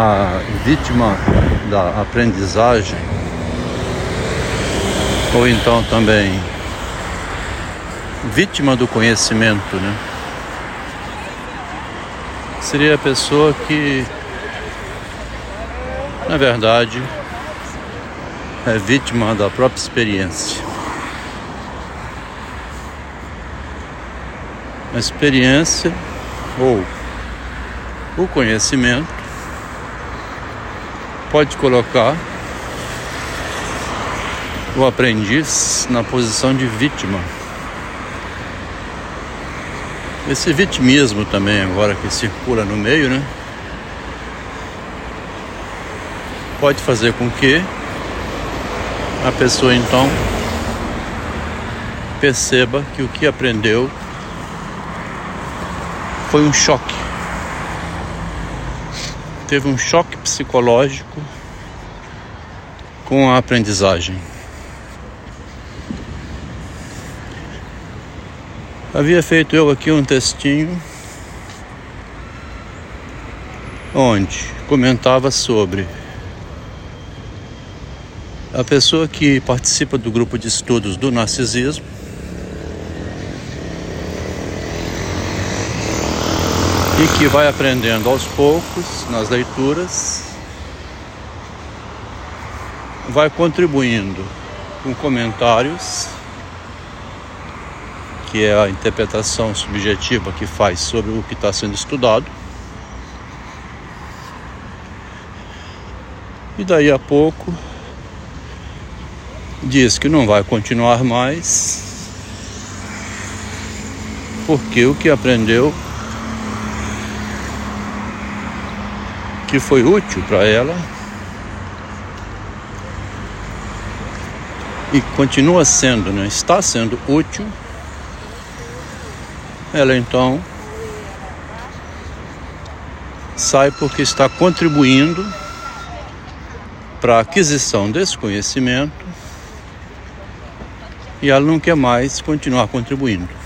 a vítima da aprendizagem, ou então também vítima do conhecimento, né? Seria a pessoa que, na verdade, é vítima da própria experiência. A experiência ou o conhecimento pode colocar o aprendiz na posição de vítima. Esse vitimismo também, agora que circula no meio, né? Pode fazer com que a pessoa então perceba que o que aprendeu foi um choque. Teve um choque psicológico com a aprendizagem. Havia feito eu aqui um textinho onde comentava sobre a pessoa que participa do grupo de estudos do narcisismo e que vai aprendendo aos poucos nas leituras, vai contribuindo com comentários que é a interpretação subjetiva que faz sobre o que está sendo estudado. E daí a pouco diz que não vai continuar mais, porque o que aprendeu que foi útil para ela e continua sendo, né? está sendo útil ela então sai porque está contribuindo para a aquisição desse conhecimento e ela não quer mais continuar contribuindo.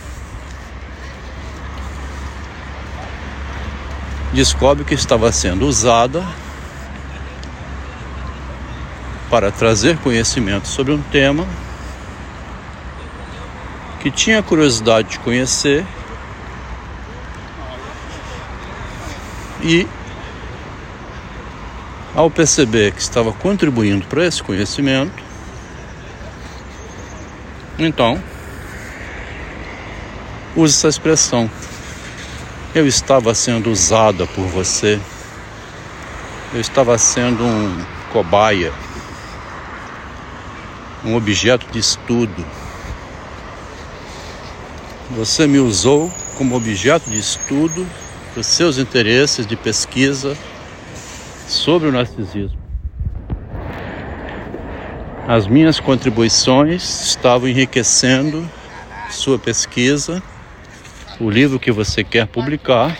Descobre que estava sendo usada para trazer conhecimento sobre um tema que tinha curiosidade de conhecer E ao perceber que estava contribuindo para esse conhecimento, então use essa expressão. Eu estava sendo usada por você. Eu estava sendo um cobaia, um objeto de estudo. Você me usou como objeto de estudo os seus interesses de pesquisa sobre o narcisismo. As minhas contribuições estavam enriquecendo sua pesquisa, o livro que você quer publicar.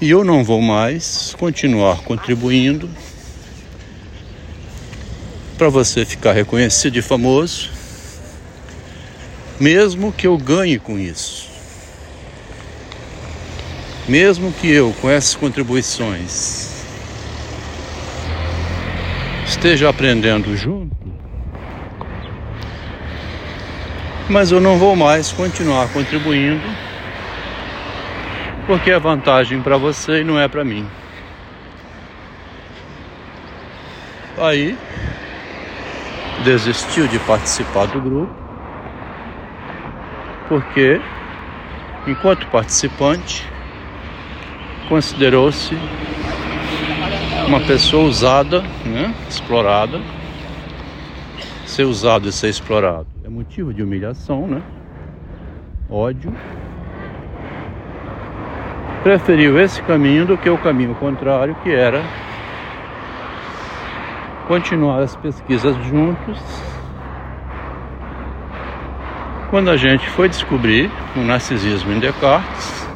E eu não vou mais continuar contribuindo para você ficar reconhecido e famoso, mesmo que eu ganhe com isso. Mesmo que eu, com essas contribuições, esteja aprendendo junto, mas eu não vou mais continuar contribuindo, porque é vantagem para você e não é para mim. Aí desistiu de participar do grupo, porque enquanto participante considerou-se uma pessoa usada, né, explorada. Ser usado e ser explorado é motivo de humilhação, né? Ódio. Preferiu esse caminho do que o caminho contrário, que era continuar as pesquisas juntos. Quando a gente foi descobrir o narcisismo em Descartes,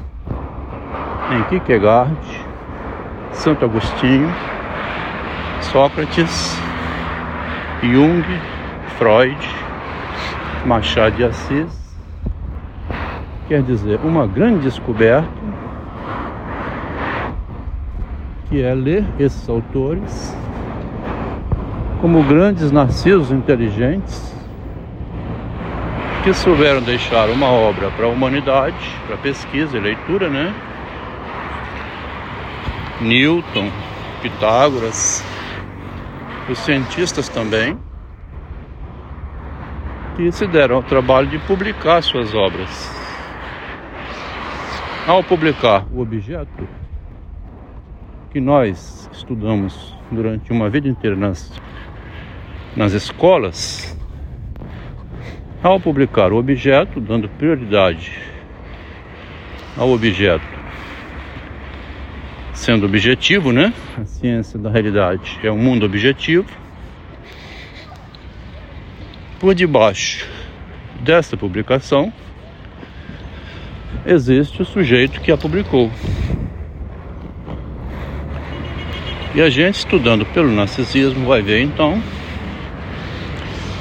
em Kierkegaard, Santo Agostinho, Sócrates, Jung, Freud, Machado de Assis. Quer dizer, uma grande descoberta que é ler esses autores como grandes narcisos inteligentes que souberam deixar uma obra para a humanidade, para pesquisa e leitura, né? Newton, Pitágoras, os cientistas também, que se deram ao trabalho de publicar suas obras. Ao publicar o objeto que nós estudamos durante uma vida inteira nas, nas escolas, ao publicar o objeto, dando prioridade ao objeto sendo objetivo, né? A ciência da realidade é um mundo objetivo. Por debaixo desta publicação existe o sujeito que a publicou. E a gente estudando pelo narcisismo vai ver então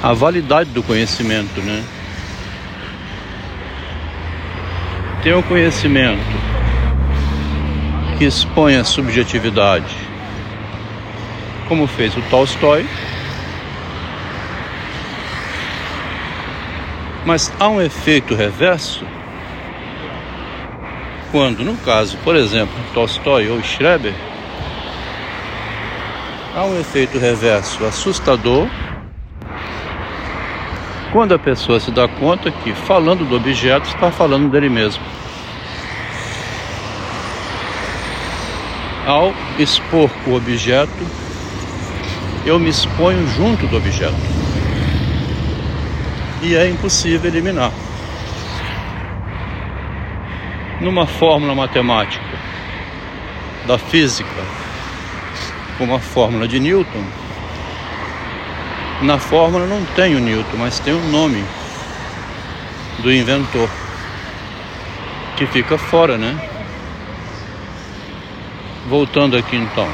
a validade do conhecimento, né? Tem o conhecimento que expõe a subjetividade, como fez o Tolstói. Mas há um efeito reverso quando, no caso, por exemplo, Tolstói ou Schreber, há um efeito reverso assustador quando a pessoa se dá conta que, falando do objeto, está falando dele mesmo. Ao expor o objeto, eu me exponho junto do objeto. E é impossível eliminar. Numa fórmula matemática da física, como a fórmula de Newton, na fórmula não tem o Newton, mas tem o nome do inventor, que fica fora, né? Voltando aqui então,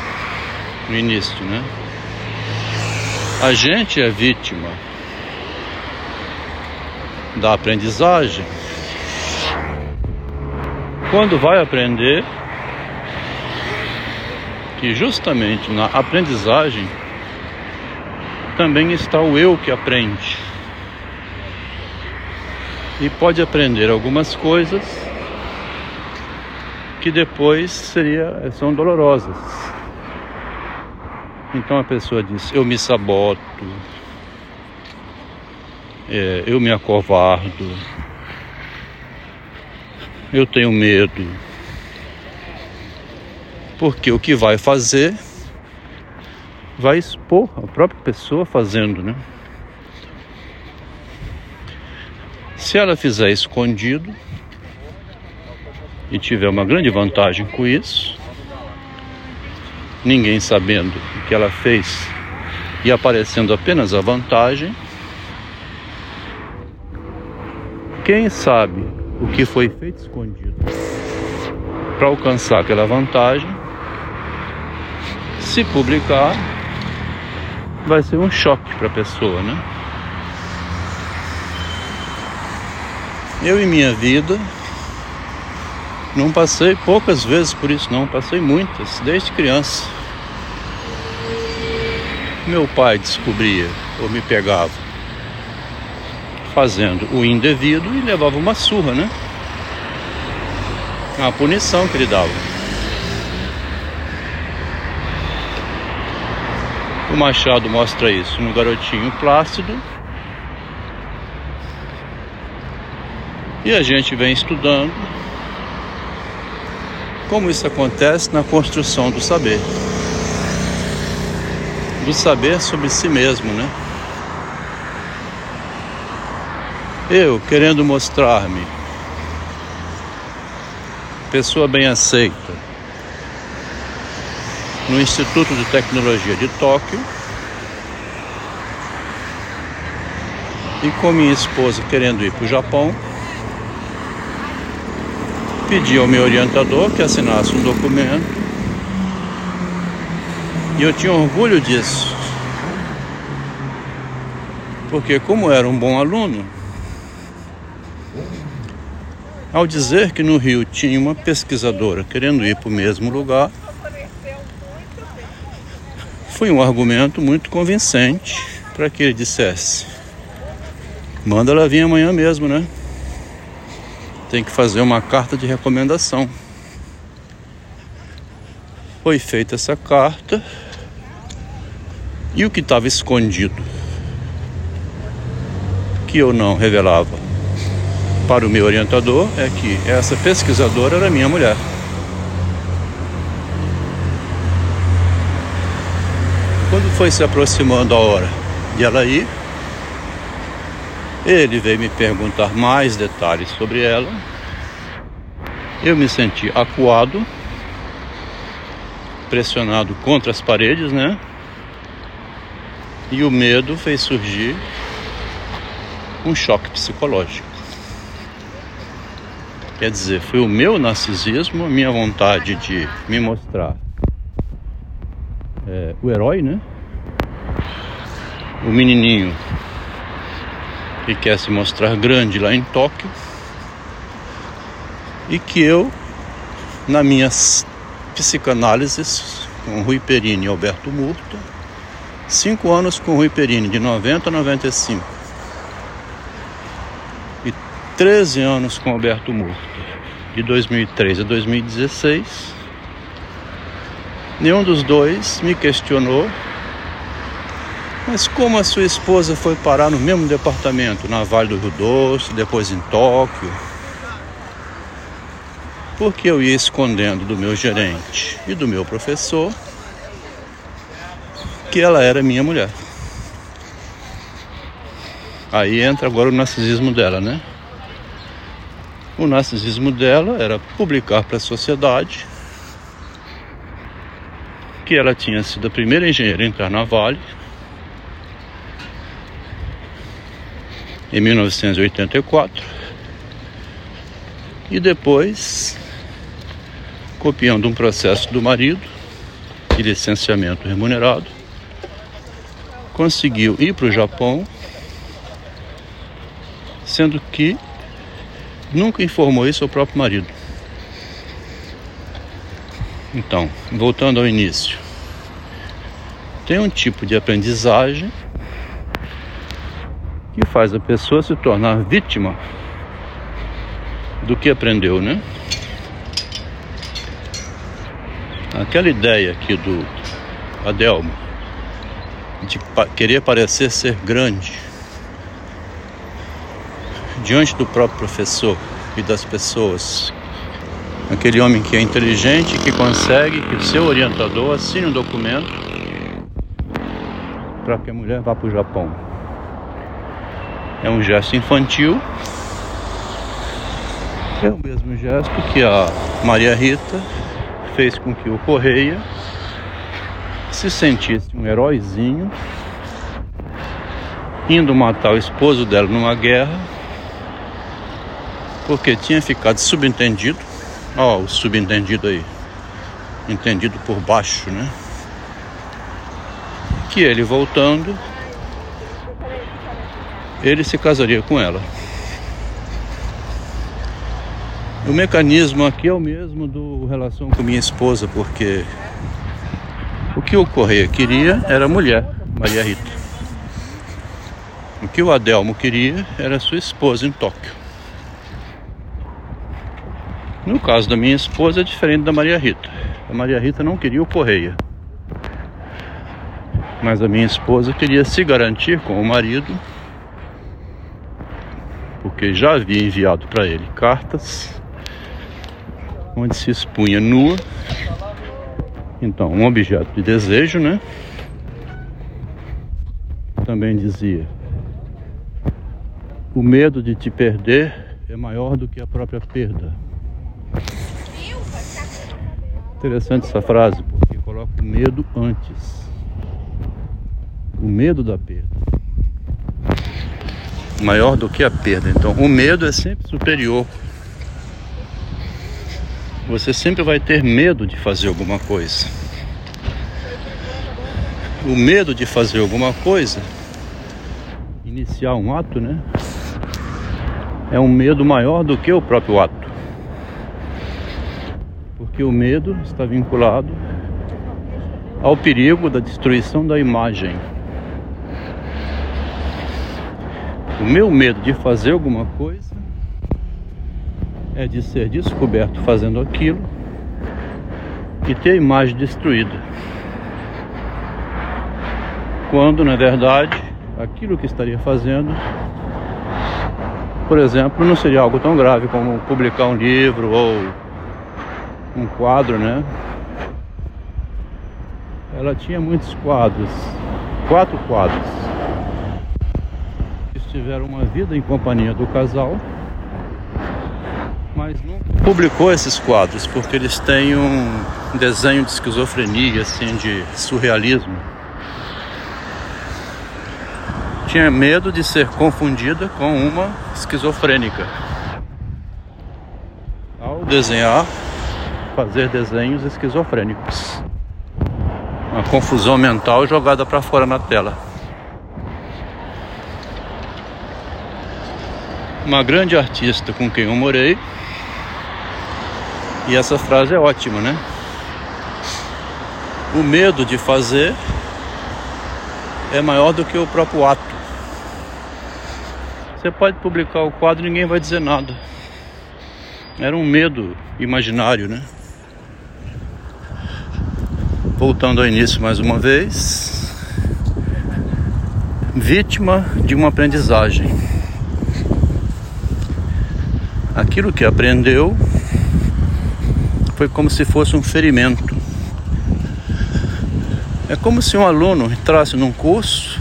no início, né? A gente é vítima da aprendizagem. Quando vai aprender, que justamente na aprendizagem também está o eu que aprende. E pode aprender algumas coisas que depois seria, são dolorosas. Então a pessoa diz: Eu me saboto, é, eu me acovardo, eu tenho medo. Porque o que vai fazer vai expor a própria pessoa fazendo, né? Se ela fizer escondido, e tiver uma grande vantagem com isso, ninguém sabendo o que ela fez e aparecendo apenas a vantagem, quem sabe o que foi feito escondido para alcançar aquela vantagem, se publicar, vai ser um choque para a pessoa, né? Eu em minha vida não passei poucas vezes por isso, não, passei muitas, desde criança. Meu pai descobria ou me pegava fazendo o indevido e levava uma surra, né? A punição que ele dava. O Machado mostra isso no garotinho plácido. E a gente vem estudando como isso acontece na construção do saber. Do saber sobre si mesmo, né? Eu querendo mostrar-me. Pessoa bem aceita. No Instituto de Tecnologia de Tóquio. E com minha esposa querendo ir para o Japão. Pedi ao meu orientador que assinasse um documento. E eu tinha orgulho disso. Porque, como era um bom aluno, ao dizer que no Rio tinha uma pesquisadora querendo ir para o mesmo lugar, foi um argumento muito convincente para que ele dissesse: manda ela vir amanhã mesmo, né? Tem que fazer uma carta de recomendação. Foi feita essa carta e o que estava escondido, que eu não revelava para o meu orientador, é que essa pesquisadora era minha mulher. Quando foi se aproximando a hora de ela ir, ele veio me perguntar mais detalhes sobre ela. Eu me senti acuado, pressionado contra as paredes, né? E o medo fez surgir um choque psicológico. Quer dizer, foi o meu narcisismo, a minha vontade de me mostrar é, o herói, né? O menininho que quer se mostrar grande lá em Tóquio e que eu, na minhas psicanálises com Rui Perini e Alberto Murta, cinco anos com Rui Perini, de 90 a 95, e 13 anos com Alberto Murta, de 2003 a 2016, nenhum dos dois me questionou mas como a sua esposa foi parar no mesmo departamento, na Vale do Rio Doce, depois em Tóquio? Porque eu ia escondendo do meu gerente e do meu professor que ela era minha mulher. Aí entra agora o narcisismo dela, né? O narcisismo dela era publicar para a sociedade que ela tinha sido a primeira engenheira a entrar na Vale em 1984 e depois, copiando um processo do marido de licenciamento remunerado, conseguiu ir para o Japão, sendo que nunca informou isso ao próprio marido. Então, voltando ao início, tem um tipo de aprendizagem que faz a pessoa se tornar vítima do que aprendeu, né? Aquela ideia aqui do Adelmo de querer parecer ser grande diante do próprio professor e das pessoas. Aquele homem que é inteligente, que consegue que o seu orientador assine um documento para que a mulher vá para o Japão. É um gesto infantil. É o mesmo gesto que a Maria Rita fez com que o Correia se sentisse um heróizinho indo matar o esposo dela numa guerra porque tinha ficado subentendido. Ó, o subentendido aí. Entendido por baixo, né? Que ele voltando ele se casaria com ela. O mecanismo aqui é o mesmo do relação com minha esposa, porque o que o Correia queria era mulher, Maria Rita. O que o Adelmo queria era sua esposa em Tóquio. No caso da minha esposa é diferente da Maria Rita. A Maria Rita não queria o Correia. Mas a minha esposa queria se garantir com o marido porque já havia enviado para ele cartas onde se expunha nua. Então, um objeto de desejo, né? Também dizia: o medo de te perder é maior do que a própria perda. Interessante essa frase, porque coloca o medo antes. O medo da perda maior do que a perda. Então, o medo é sempre superior. Você sempre vai ter medo de fazer alguma coisa. O medo de fazer alguma coisa, iniciar um ato, né? É um medo maior do que o próprio ato. Porque o medo está vinculado ao perigo da destruição da imagem. O meu medo de fazer alguma coisa é de ser descoberto fazendo aquilo e ter a imagem destruída. Quando, na verdade, aquilo que estaria fazendo, por exemplo, não seria algo tão grave como publicar um livro ou um quadro, né? Ela tinha muitos quadros, quatro quadros tiveram uma vida em companhia do casal, mas nunca publicou esses quadros porque eles têm um desenho de esquizofrenia, assim, de surrealismo. Tinha medo de ser confundida com uma esquizofrênica. Ao desenhar, fazer desenhos esquizofrênicos. Uma confusão mental jogada para fora na tela. uma grande artista com quem eu morei. E essa frase é ótima, né? O medo de fazer é maior do que o próprio ato. Você pode publicar o quadro e ninguém vai dizer nada. Era um medo imaginário, né? Voltando ao início mais uma vez. Vítima de uma aprendizagem aquilo que aprendeu foi como se fosse um ferimento. É como se um aluno entrasse num curso,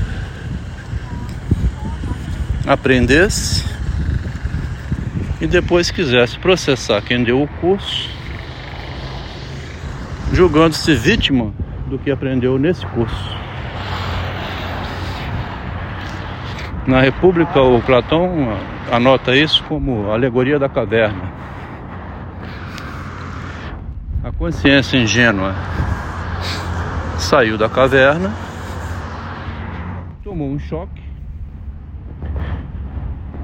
aprendesse e depois quisesse processar quem deu o curso, julgando-se vítima do que aprendeu nesse curso. Na República, o Platão anota isso como alegoria da caverna. A consciência ingênua saiu da caverna, tomou um choque,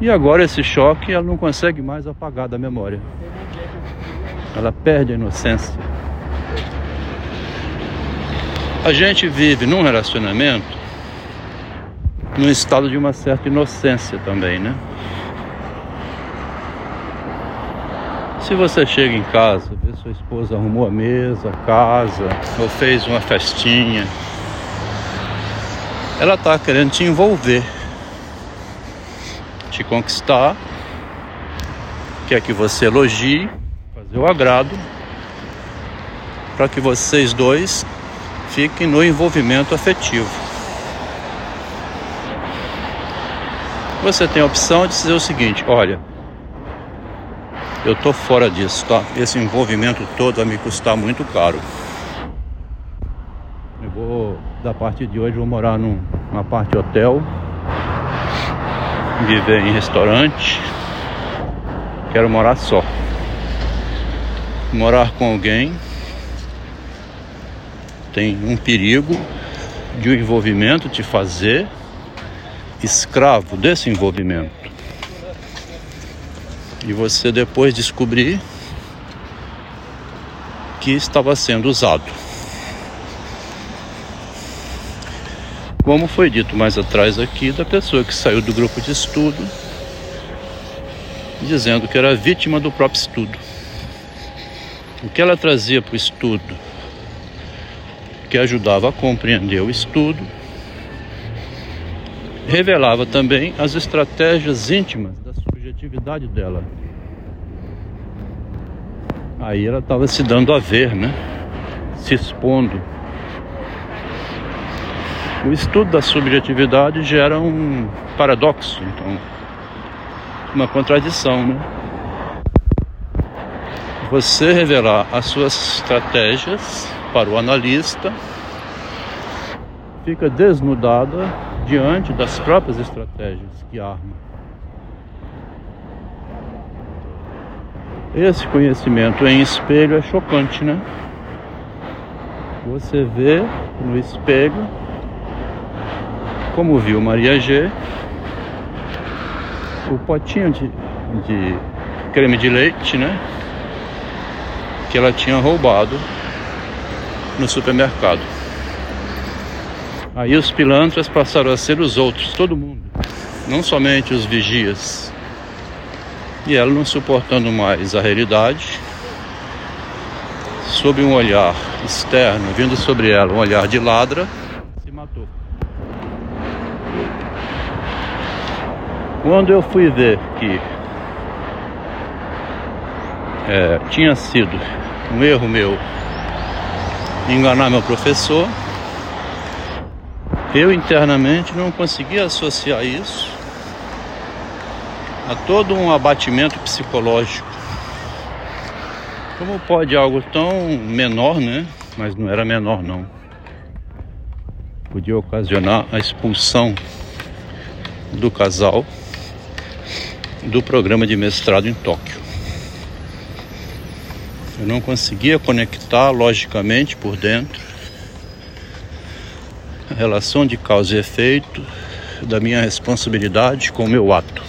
e agora esse choque ela não consegue mais apagar da memória. Ela perde a inocência. A gente vive num relacionamento num estado de uma certa inocência também, né? Se você chega em casa, vê sua esposa arrumou a mesa, a casa, ou fez uma festinha, ela está querendo te envolver, te conquistar, quer que você elogie, fazer o agrado, para que vocês dois fiquem no envolvimento afetivo. Você tem a opção de dizer o seguinte: olha, eu tô fora disso, tá? Esse envolvimento todo vai me custar muito caro. Eu vou, da parte de hoje, vou morar num, numa parte hotel, viver em restaurante. Quero morar só. Morar com alguém tem um perigo de o um envolvimento te fazer escravo desse envolvimento. E você depois descobrir que estava sendo usado. Como foi dito mais atrás aqui, da pessoa que saiu do grupo de estudo, dizendo que era vítima do próprio estudo. O que ela trazia para o estudo, que ajudava a compreender o estudo, revelava também as estratégias íntimas da subjetividade dela. Aí ela estava se dando a ver, né? Se expondo. O estudo da subjetividade gera um paradoxo, então, uma contradição, né? Você revelar as suas estratégias para o analista fica desnudada diante das próprias estratégias que arma. Esse conhecimento em espelho é chocante, né? Você vê no espelho, como viu Maria G, o potinho de, de creme de leite, né? Que ela tinha roubado no supermercado. Aí os pilantras passaram a ser os outros, todo mundo, não somente os vigias. E ela não suportando mais a realidade, sob um olhar externo, vindo sobre ela um olhar de ladra, se matou. Quando eu fui ver que é, tinha sido um erro meu enganar meu professor, eu internamente não conseguia associar isso a todo um abatimento psicológico. Como pode algo tão menor, né? Mas não era menor não. Podia ocasionar a expulsão do casal do programa de mestrado em Tóquio. Eu não conseguia conectar logicamente por dentro a relação de causa e efeito da minha responsabilidade com o meu ato.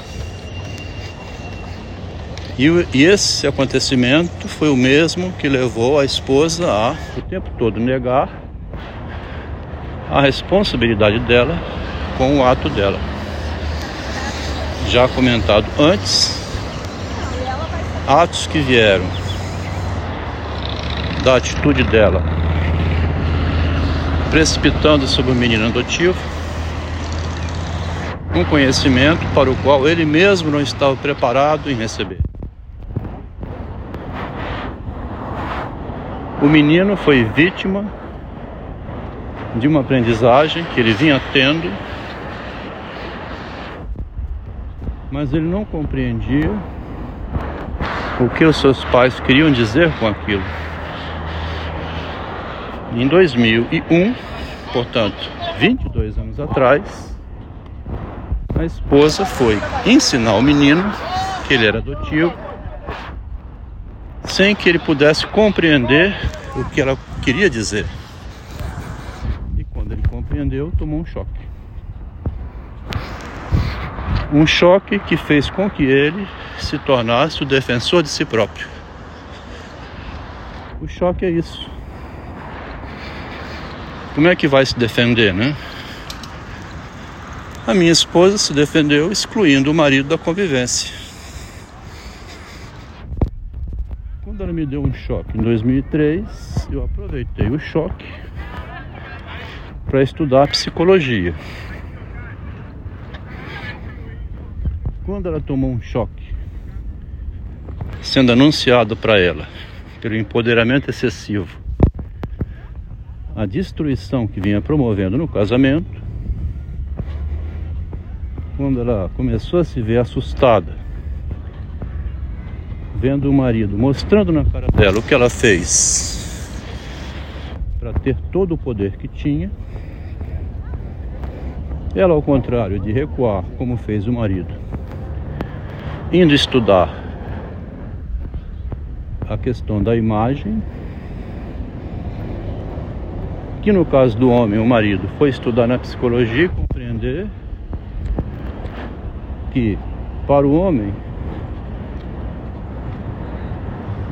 E, e esse acontecimento foi o mesmo que levou a esposa a o tempo todo negar a responsabilidade dela com o ato dela. Já comentado antes, atos que vieram da atitude dela precipitando sobre o menino adotivo um conhecimento para o qual ele mesmo não estava preparado em receber. O menino foi vítima de uma aprendizagem que ele vinha tendo, mas ele não compreendia o que os seus pais queriam dizer com aquilo. Em 2001, portanto, 22 anos atrás, a esposa foi ensinar o menino que ele era adotivo, sem que ele pudesse compreender o que ela queria dizer. E quando ele compreendeu, tomou um choque. Um choque que fez com que ele se tornasse o defensor de si próprio. O choque é isso. Como é que vai se defender, né? A minha esposa se defendeu excluindo o marido da convivência. Quando ela me deu um choque em 2003, eu aproveitei o choque para estudar psicologia. Quando ela tomou um choque, sendo anunciado para ela pelo empoderamento excessivo a destruição que vinha promovendo no casamento, quando ela começou a se ver assustada, vendo o marido mostrando na cara dela o que ela fez para ter todo o poder que tinha, ela, ao contrário de recuar, como fez o marido, indo estudar a questão da imagem, que no caso do homem, o marido, foi estudar na psicologia e compreender que para o homem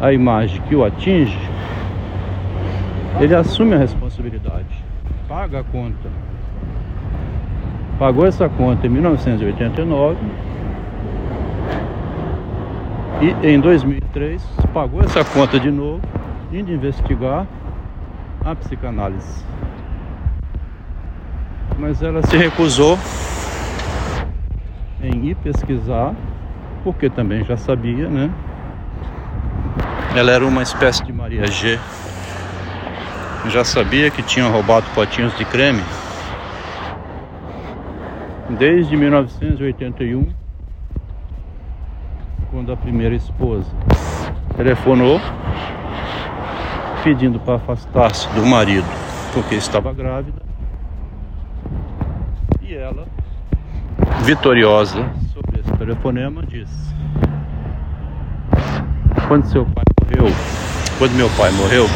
a imagem que o atinge, ele assume a responsabilidade, paga a conta. Pagou essa conta em 1989 e em 2003 pagou essa conta de novo, indo investigar a psicanálise. Mas ela se recusou em ir pesquisar, porque também já sabia, né? Ela era uma espécie de Maria G. Já sabia que tinham roubado potinhos de creme desde 1981, quando a primeira esposa telefonou pedindo para afastar-se do marido porque estava grávida. E ela, vitoriosa sobre esse telefonema, disse: Quando seu pai morreu, quando meu pai morreu,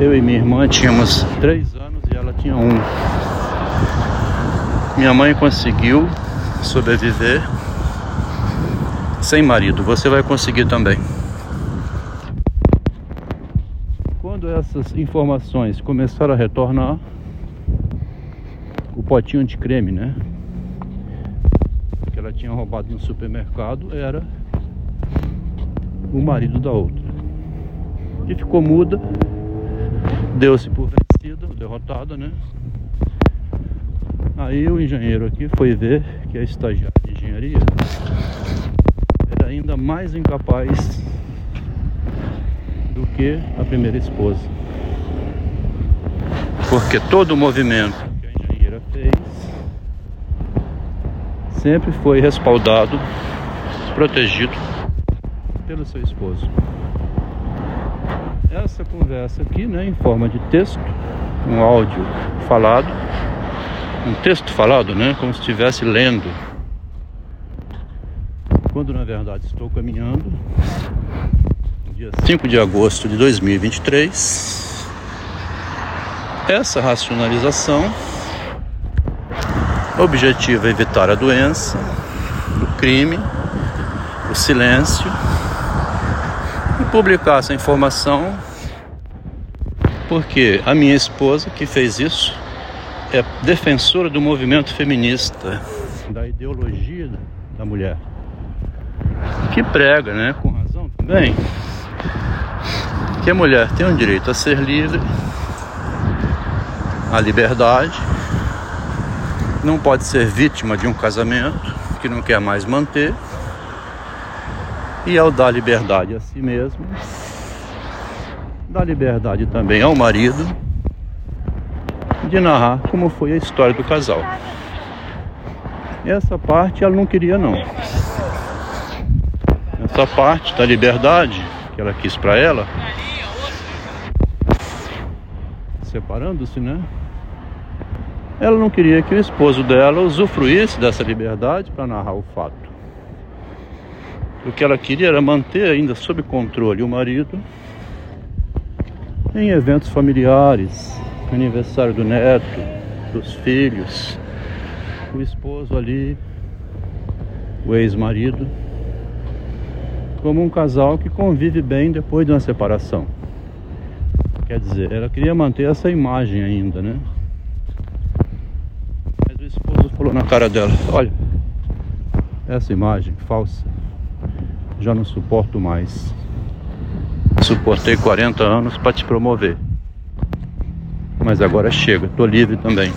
eu e minha irmã tínhamos três anos e ela tinha um. Minha mãe conseguiu sobreviver sem marido. Você vai conseguir também. quando essas informações começaram a retornar, o potinho de creme, né? Que ela tinha roubado no supermercado era o marido da outra. E ficou muda, deu-se por vencida, derrotada, né? Aí o engenheiro aqui foi ver que a estagiária de engenharia era ainda mais incapaz do que a primeira esposa. Porque todo o movimento que a engenheira fez sempre foi respaldado, protegido pelo seu esposo. Essa conversa aqui, né, em forma de texto, um áudio falado, um texto falado, né, como se estivesse lendo, quando na verdade estou caminhando, dia 5 de agosto de 2023. Essa racionalização objetiva é evitar a doença, o crime, o silêncio e publicar essa informação porque a minha esposa que fez isso é defensora do movimento feminista, da ideologia da mulher, que prega, né, com razão também, que a mulher tem o direito a ser livre, a liberdade, não pode ser vítima de um casamento que não quer mais manter, e ao dar liberdade a si mesmo, dá liberdade também ao marido de narrar como foi a história do casal. Essa parte ela não queria não. Essa parte da liberdade que ela quis para ela, separando-se, né? Ela não queria que o esposo dela usufruísse dessa liberdade para narrar o fato. O que ela queria era manter ainda sob controle o marido em eventos familiares, aniversário do neto, dos filhos, o esposo ali, o ex-marido, como um casal que convive bem depois de uma separação. Quer dizer, ela queria manter essa imagem ainda, né? Mas o esposo falou na cara dela: Olha, essa imagem falsa, já não suporto mais. Suportei 40 anos para te promover. Mas agora chega, tô livre também.